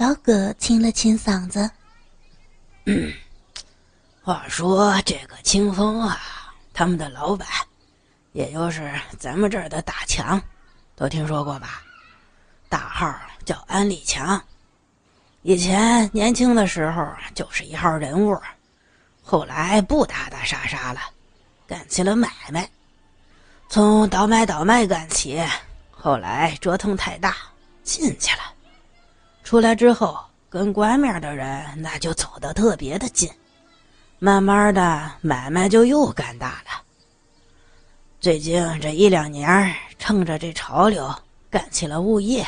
老葛清了清嗓子，嗯，话说这个清风啊，他们的老板，也就是咱们这儿的大强，都听说过吧？大号叫安立强，以前年轻的时候就是一号人物，后来不打打杀杀了，干起了买卖，从倒买倒卖干起，后来折腾太大，进去了。出来之后，跟官面的人那就走得特别的近，慢慢的买卖就又干大了。最近这一两年，趁着这潮流，干起了物业，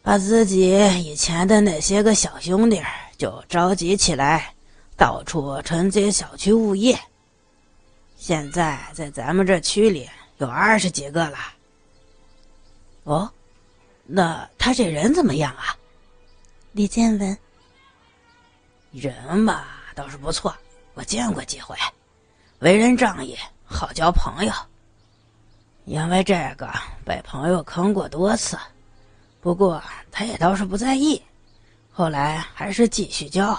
把自己以前的那些个小兄弟就召集起来，到处承接小区物业。现在在咱们这区里有二十几个了。哦，那他这人怎么样啊？李建文，人嘛倒是不错，我见过几回，为人仗义，好交朋友。因为这个被朋友坑过多次，不过他也倒是不在意，后来还是继续交。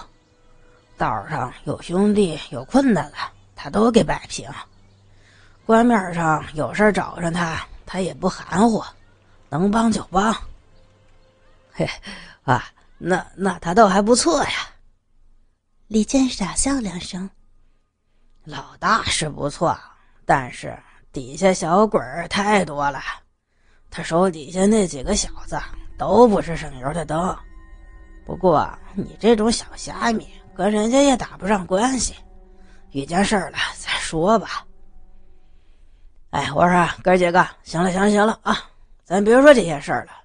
道上有兄弟有困难了，他都给摆平。官面上有事找上他，他也不含糊，能帮就帮。嘿，啊。那那他倒还不错呀，李健傻笑两声。老大是不错，但是底下小鬼儿太多了，他手底下那几个小子都不是省油的灯。不过你这种小虾米跟人家也打不上关系，遇见事儿了再说吧。哎，我说哥几个，行了行了行了啊，咱别说这些事儿了。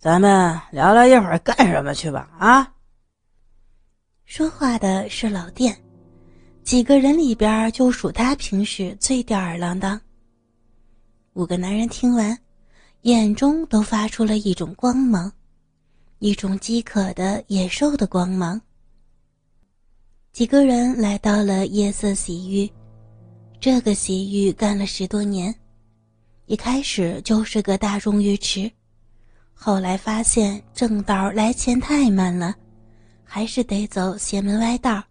咱们聊聊一会儿干什么去吧？啊！说话的是老店，几个人里边就数他平时最吊儿郎当。五个男人听完，眼中都发出了一种光芒，一种饥渴的野兽的光芒。几个人来到了夜色洗浴，这个洗浴干了十多年，一开始就是个大众浴池。后来发现正道来钱太慢了，还是得走邪门歪道，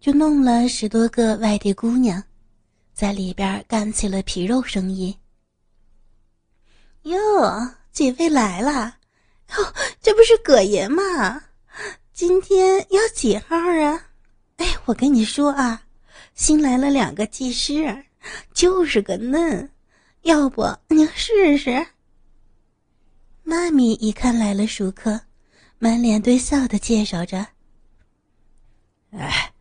就弄了十多个外地姑娘，在里边干起了皮肉生意。哟，几位来了，哦，这不是葛爷吗？今天要几号啊？哎，我跟你说啊，新来了两个技师，就是个嫩，要不您试试？妈咪一看来了熟客，满脸堆笑的介绍着：“哎，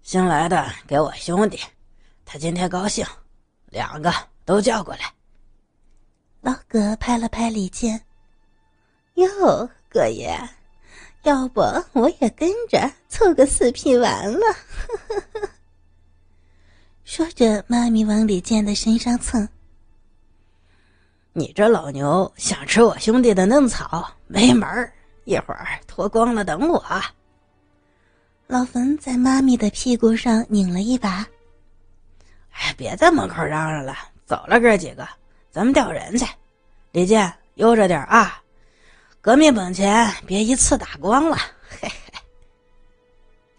新来的给我兄弟，他今天高兴，两个都叫过来。”老葛拍了拍李健：“哟，葛爷，要不我也跟着凑个四匹完了？” 说着，妈咪往李健的身上蹭。你这老牛想吃我兄弟的嫩草，没门儿！一会儿脱光了等我。老冯在妈咪的屁股上拧了一把。哎，别在门口嚷嚷了，走了哥几个，咱们调人去。李健，悠着点啊！革命本钱别一次打光了。嘿嘿。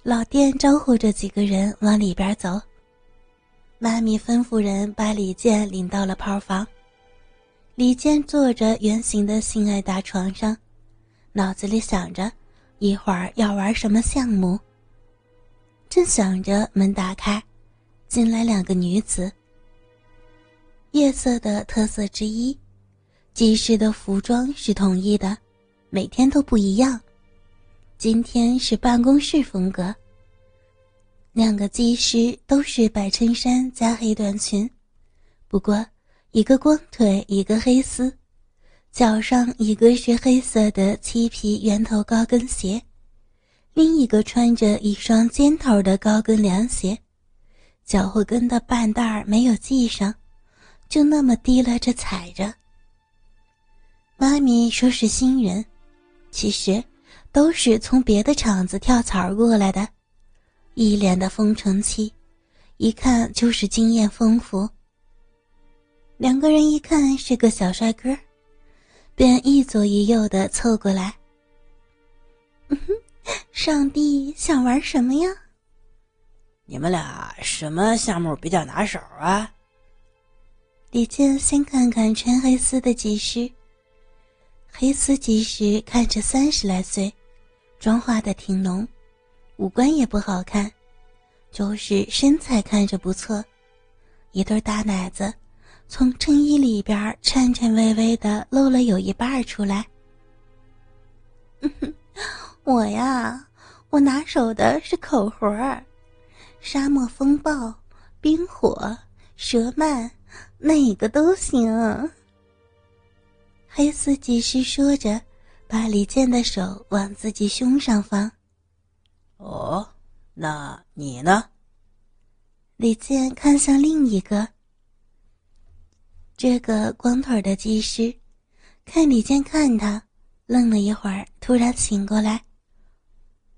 老店招呼着几个人往里边走。妈咪吩咐人把李健领到了炮房。李健坐着圆形的性爱大床上，脑子里想着一会儿要玩什么项目。正想着，门打开，进来两个女子。夜色的特色之一，技师的服装是统一的，每天都不一样。今天是办公室风格。两个技师都是白衬衫加黑短裙，不过。一个光腿，一个黑丝，脚上一个是黑色的漆皮圆头高跟鞋，另一个穿着一双尖头的高跟凉鞋，脚后跟的半带儿没有系上，就那么提拉着踩着。妈咪说是新人，其实都是从别的厂子跳槽过来的，一脸的风尘气，一看就是经验丰富。两个人一看是个小帅哥，便一左一右的凑过来。上帝想玩什么呀？你们俩什么项目比较拿手啊？李健先看看穿黑丝的技师。黑丝技师看着三十来岁，妆化的挺浓，五官也不好看，就是身材看着不错，一对大奶子从衬衣里边颤颤巍巍的露了有一半出来。我呀，我拿手的是口活儿，沙漠风暴、冰火、蛇鳗，哪个都行。黑丝技师说着，把李健的手往自己胸上放。哦，那你呢？李健看向另一个，这个光腿的技师，看李健看他，愣了一会儿，突然醒过来。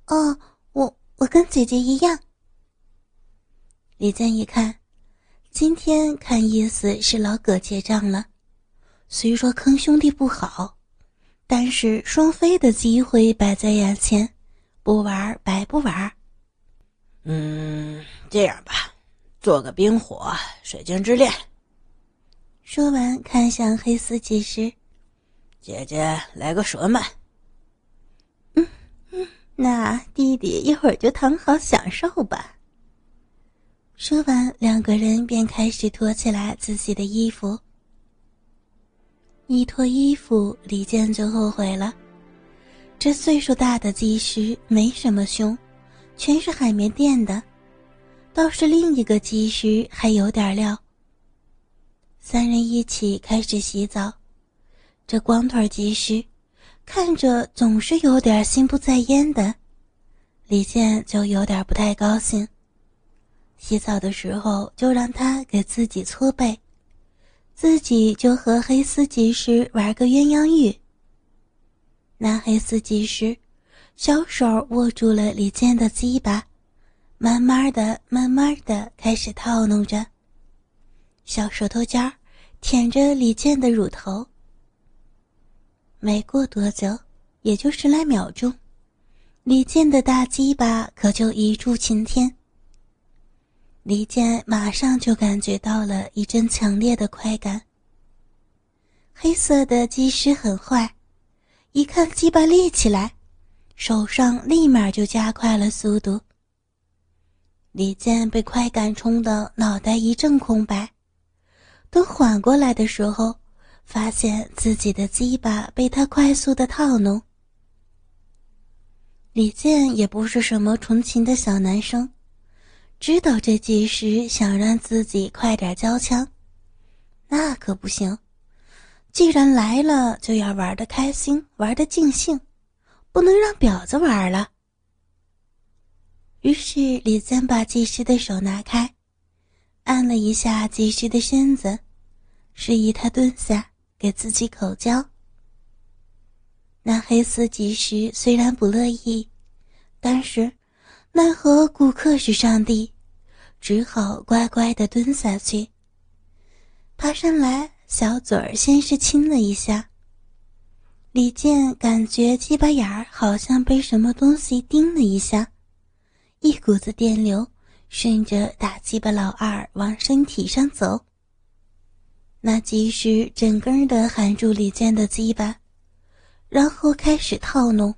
哦，我我跟姐姐一样。李健一看，今天看意思是老葛结账了。虽说坑兄弟不好，但是双飞的机会摆在眼前，不玩白不玩。嗯，这样吧，做个冰火水晶之恋。说完，看向黑丝技师，姐姐来个蛇鳗。嗯嗯，那弟弟一会儿就躺好享受吧。说完，两个人便开始脱起来自己的衣服。一脱衣服，李健就后悔了。这岁数大的技师没什么胸，全是海绵垫的，倒是另一个技师还有点料。三人一起开始洗澡，这光腿技师看着总是有点心不在焉的，李健就有点不太高兴。洗澡的时候就让他给自己搓背。自己就和黑丝技师玩个鸳鸯浴。那黑丝技师，小手握住了李健的鸡巴，慢慢的、慢慢的开始套弄着。小舌头尖儿舔着李健的乳头。没过多久，也就十来秒钟，李健的大鸡巴可就一柱擎天。李健马上就感觉到了一阵强烈的快感。黑色的技师很坏，一看鸡巴立起来，手上立马就加快了速度。李健被快感冲得脑袋一阵空白，等缓过来的时候，发现自己的鸡巴被他快速的套弄。李健也不是什么纯情的小男生。知道这技师想让自己快点交枪，那可不行。既然来了，就要玩的开心，玩的尽兴，不能让婊子玩了。于是李三把技师的手拿开，按了一下技师的身子，示意他蹲下，给自己口交。那黑丝技师虽然不乐意，但是。奈何顾客是上帝，只好乖乖的蹲下去。爬上来，小嘴儿先是亲了一下。李健感觉鸡巴眼儿好像被什么东西叮了一下，一股子电流顺着大鸡巴老二往身体上走。那技师整根的含住李健的鸡巴，然后开始套弄。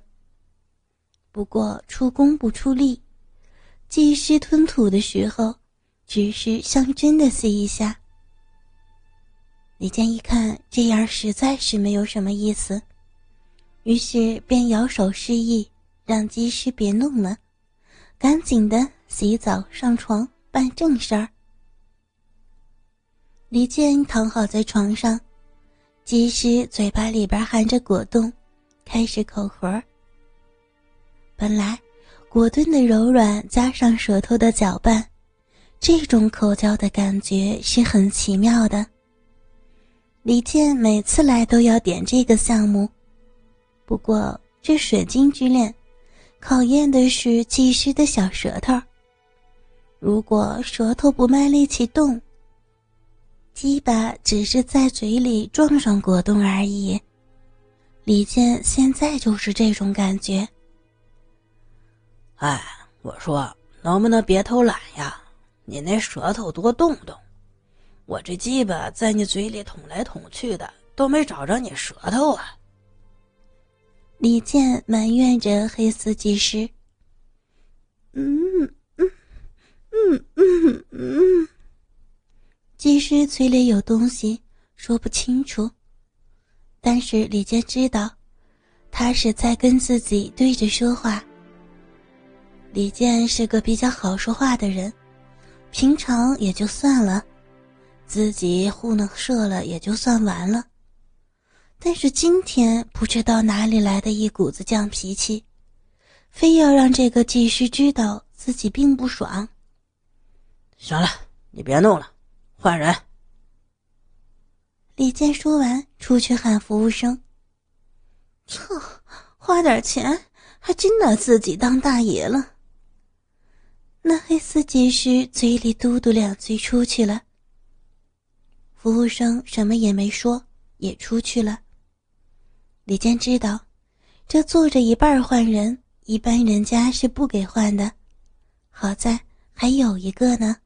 不过出功不出力。技师吞吐的时候，只是像真的吸一下。李健一看这样实在是没有什么意思，于是便摇手示意，让技师别弄了，赶紧的洗澡上床办正事儿。李健躺好在床上，技师嘴巴里边含着果冻，开始口活。本来。果冻的柔软加上舌头的搅拌，这种口交的感觉是很奇妙的。李健每次来都要点这个项目，不过这水晶之恋，考验的是技师的小舌头。如果舌头不卖力气动，鸡巴只是在嘴里撞上果冻而已。李健现在就是这种感觉。哎，我说能不能别偷懒呀？你那舌头多动动，我这鸡巴在你嘴里捅来捅去的，都没找着你舌头啊！李健埋怨着黑司机师。嗯嗯嗯嗯嗯，技师嘴里有东西，说不清楚，但是李健知道，他是在跟自己对着说话。李健是个比较好说话的人，平常也就算了，自己糊弄射了也就算完了。但是今天不知道哪里来的一股子犟脾气，非要让这个技师知道自己并不爽。行了，你别弄了，换人。李健说完，出去喊服务生。哼，花点钱还真拿自己当大爷了。那黑丝技师嘴里嘟嘟两句，出去了。服务生什么也没说，也出去了。李健知道，这坐着一半换人，一般人家是不给换的。好在还有一个呢。